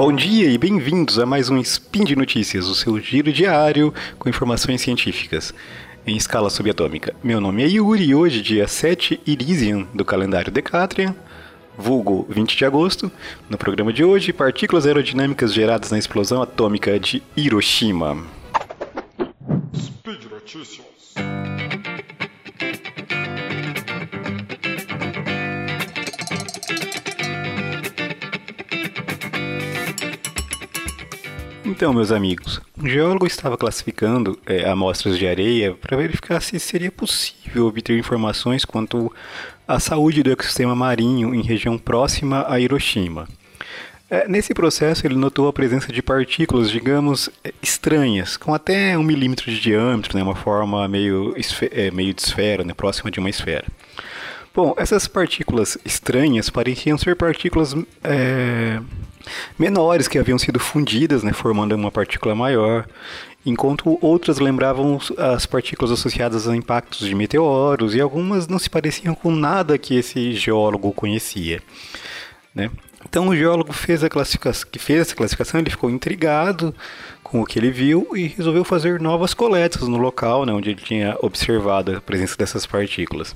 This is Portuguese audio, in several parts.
Bom dia e bem-vindos a mais um Spin de Notícias, o seu giro diário com informações científicas em escala subatômica. Meu nome é Yuri e hoje, dia 7 Irisian do calendário Decatrian, vulgo 20 de agosto, no programa de hoje, partículas aerodinâmicas geradas na explosão atômica de Hiroshima. Speed Notícias. Então, meus amigos, um geólogo estava classificando é, amostras de areia para verificar se seria possível obter informações quanto à saúde do ecossistema marinho em região próxima a Hiroshima. É, nesse processo, ele notou a presença de partículas, digamos, é, estranhas, com até um milímetro de diâmetro, né, uma forma meio, é, meio de esfera, né, próxima de uma esfera. Bom, essas partículas estranhas pareciam ser partículas é, menores que haviam sido fundidas, né, formando uma partícula maior, enquanto outras lembravam as partículas associadas a impactos de meteoros e algumas não se pareciam com nada que esse geólogo conhecia. Né? Então o geólogo fez que fez essa classificação, ele ficou intrigado com o que ele viu e resolveu fazer novas coletas no local né, onde ele tinha observado a presença dessas partículas.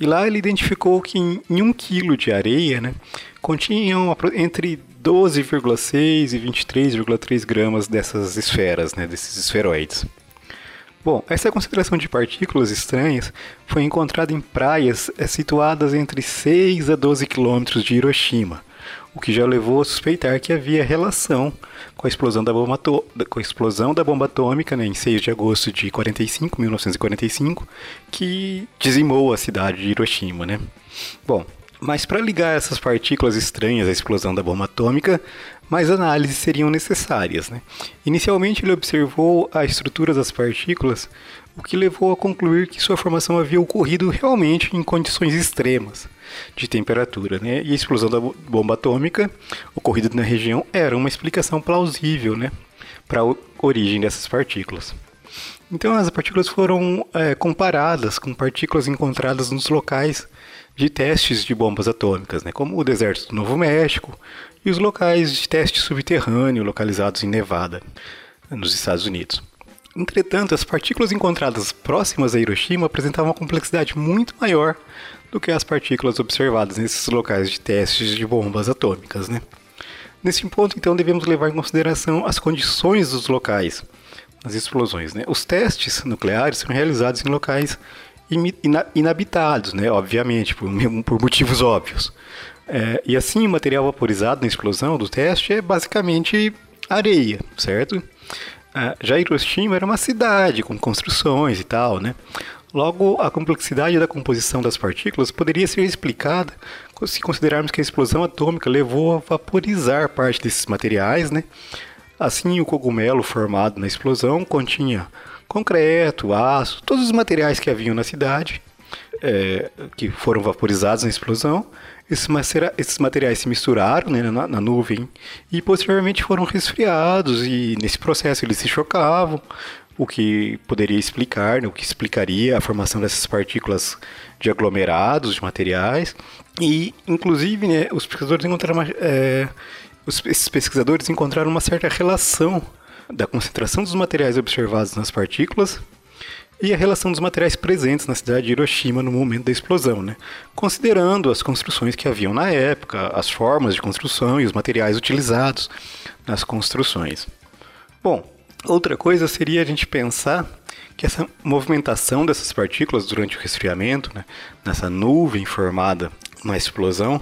E lá ele identificou que em, em um quilo de areia né, continham entre 12,6 e 23,3 gramas dessas esferas, né, desses esferoides. Bom, essa concentração de partículas estranhas foi encontrada em praias é, situadas entre 6 a 12 quilômetros de Hiroshima, o que já levou a suspeitar que havia relação com a explosão da bomba, com a explosão da bomba atômica né, em 6 de agosto de 45, 1945, que dizimou a cidade de Hiroshima. Né? Bom, mas para ligar essas partículas estranhas à explosão da bomba atômica, mais análises seriam necessárias. Né? Inicialmente, ele observou a estrutura das partículas, o que levou a concluir que sua formação havia ocorrido realmente em condições extremas de temperatura. Né? E a explosão da bomba atômica ocorrida na região era uma explicação plausível né, para a origem dessas partículas. Então, as partículas foram é, comparadas com partículas encontradas nos locais de testes de bombas atômicas, né, como o deserto do Novo México e os locais de teste subterrâneo localizados em Nevada, nos Estados Unidos. Entretanto, as partículas encontradas próximas a Hiroshima apresentavam uma complexidade muito maior do que as partículas observadas nesses locais de testes de bombas atômicas. Né? Nesse ponto, então, devemos levar em consideração as condições dos locais, as explosões. Né? Os testes nucleares são realizados em locais inabitados, né? obviamente, por, por motivos óbvios. É, e assim, o material vaporizado na explosão do teste é basicamente areia, certo? É, já Hiroshima era uma cidade com construções e tal, né? Logo, a complexidade da composição das partículas poderia ser explicada se considerarmos que a explosão atômica levou a vaporizar parte desses materiais, né? Assim, o cogumelo formado na explosão continha concreto, aço, todos os materiais que haviam na cidade, é, que foram vaporizados na explosão. Esses, materiais se misturaram né, na, na, nuvem e posteriormente foram resfriados e nesse processo eles se chocavam, o que poderia explicar, né, o que explicaria a formação dessas partículas de aglomerados de materiais. E, inclusive, né, os pesquisadores encontraram uma, é, os, esses pesquisadores encontraram uma certa relação da concentração dos materiais observados nas partículas e a relação dos materiais presentes na cidade de Hiroshima no momento da explosão, né? considerando as construções que haviam na época, as formas de construção e os materiais utilizados nas construções. Bom, outra coisa seria a gente pensar que essa movimentação dessas partículas durante o resfriamento, né, nessa nuvem formada na explosão,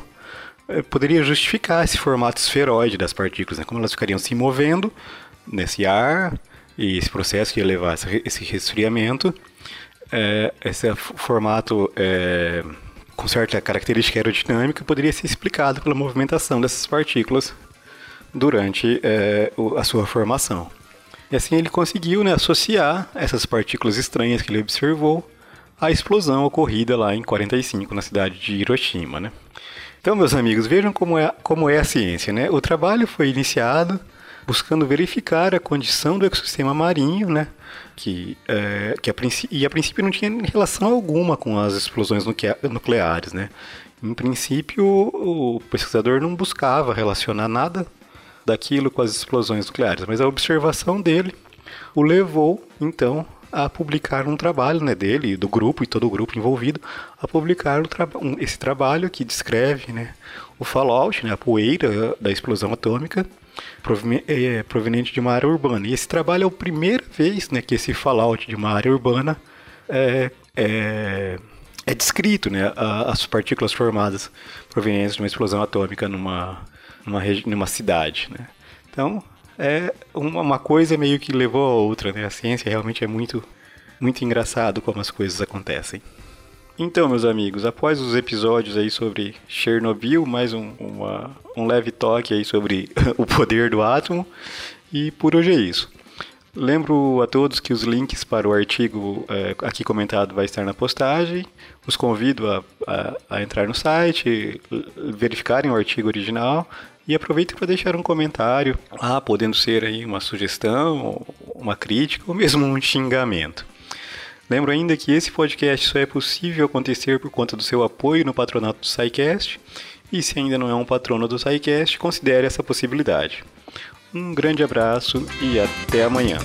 eh, poderia justificar esse formato esferoide das partículas, né, como elas ficariam se movendo nesse ar e esse processo que ia levar esse resfriamento. É, esse formato é, com certa característica aerodinâmica poderia ser explicado pela movimentação dessas partículas durante é, a sua formação. E assim ele conseguiu né, associar essas partículas estranhas que ele observou à explosão ocorrida lá em 45 na cidade de Hiroshima. Né? Então, meus amigos, vejam como é, como é a ciência. Né? O trabalho foi iniciado buscando verificar a condição do ecossistema marinho, né? Que, é, que a e a princípio não tinha relação alguma com as explosões nucleares, né? Em princípio, o pesquisador não buscava relacionar nada daquilo com as explosões nucleares, mas a observação dele o levou, então, a publicar um trabalho né, dele, do grupo e todo o grupo envolvido, a publicar um, esse trabalho que descreve né, o fallout, né, a poeira da explosão atômica proveniente de uma área urbana. E esse trabalho é a primeira vez né, que esse fallout de uma área urbana é, é, é descrito, né, as partículas formadas provenientes de uma explosão atômica numa, numa, numa cidade. Né. Então, é uma coisa meio que levou a outra, né? A ciência realmente é muito, muito engraçado como as coisas acontecem. Então, meus amigos, após os episódios aí sobre Chernobyl, mais um, uma, um leve toque aí sobre o poder do átomo, e por hoje é isso. Lembro a todos que os links para o artigo é, aqui comentado vai estar na postagem. Os convido a, a, a entrar no site, verificarem o artigo original e aproveitem para deixar um comentário, ah, podendo ser aí uma sugestão, uma crítica ou mesmo um xingamento. Lembro ainda que esse podcast só é possível acontecer por conta do seu apoio no patronato do SciCast, e se ainda não é um patrono do SciCast, considere essa possibilidade. Um grande abraço e até amanhã.